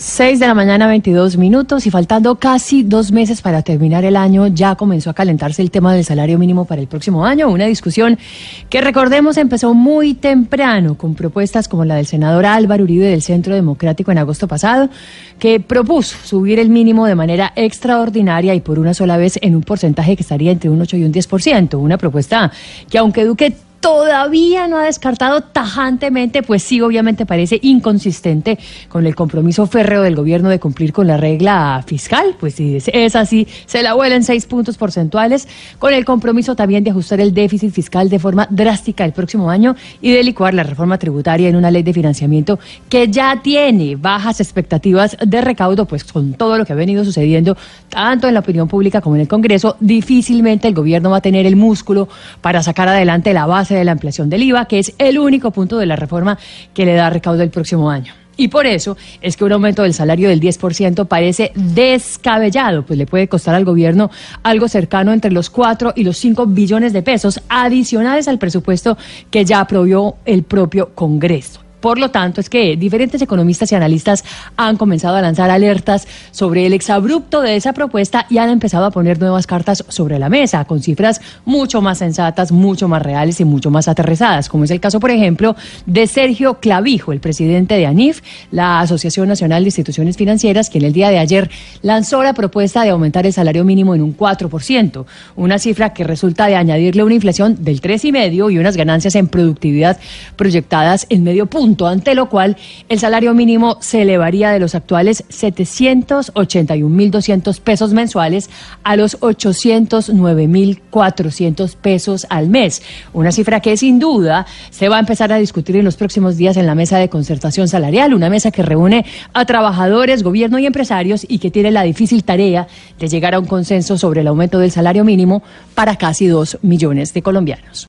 6 de la mañana, 22 minutos y faltando casi dos meses para terminar el año, ya comenzó a calentarse el tema del salario mínimo para el próximo año. Una discusión que recordemos empezó muy temprano con propuestas como la del senador Álvaro Uribe del Centro Democrático en agosto pasado, que propuso subir el mínimo de manera extraordinaria y por una sola vez en un porcentaje que estaría entre un 8 y un 10%. Una propuesta que aunque Duque todavía no ha descartado tajantemente, pues sí, obviamente parece inconsistente con el compromiso férreo del gobierno de cumplir con la regla fiscal, pues si es así, se la vuelan seis puntos porcentuales, con el compromiso también de ajustar el déficit fiscal de forma drástica el próximo año y de licuar la reforma tributaria en una ley de financiamiento que ya tiene bajas expectativas de recaudo, pues con todo lo que ha venido sucediendo, tanto en la opinión pública como en el Congreso, difícilmente el gobierno va a tener el músculo para sacar adelante la base de la ampliación del IVA, que es el único punto de la reforma que le da recaudo el próximo año. Y por eso es que un aumento del salario del 10% parece descabellado, pues le puede costar al gobierno algo cercano entre los 4 y los 5 billones de pesos adicionales al presupuesto que ya aprobó el propio Congreso. Por lo tanto, es que diferentes economistas y analistas han comenzado a lanzar alertas sobre el exabrupto de esa propuesta y han empezado a poner nuevas cartas sobre la mesa, con cifras mucho más sensatas, mucho más reales y mucho más aterrizadas, como es el caso, por ejemplo, de Sergio Clavijo, el presidente de ANIF, la Asociación Nacional de Instituciones Financieras, quien el día de ayer lanzó la propuesta de aumentar el salario mínimo en un 4%, una cifra que resulta de añadirle una inflación del 3,5% y unas ganancias en productividad proyectadas en medio punto ante lo cual el salario mínimo se elevaría de los actuales 781.200 pesos mensuales a los 809.400 pesos al mes. Una cifra que sin duda se va a empezar a discutir en los próximos días en la mesa de concertación salarial, una mesa que reúne a trabajadores, gobierno y empresarios y que tiene la difícil tarea de llegar a un consenso sobre el aumento del salario mínimo para casi dos millones de colombianos.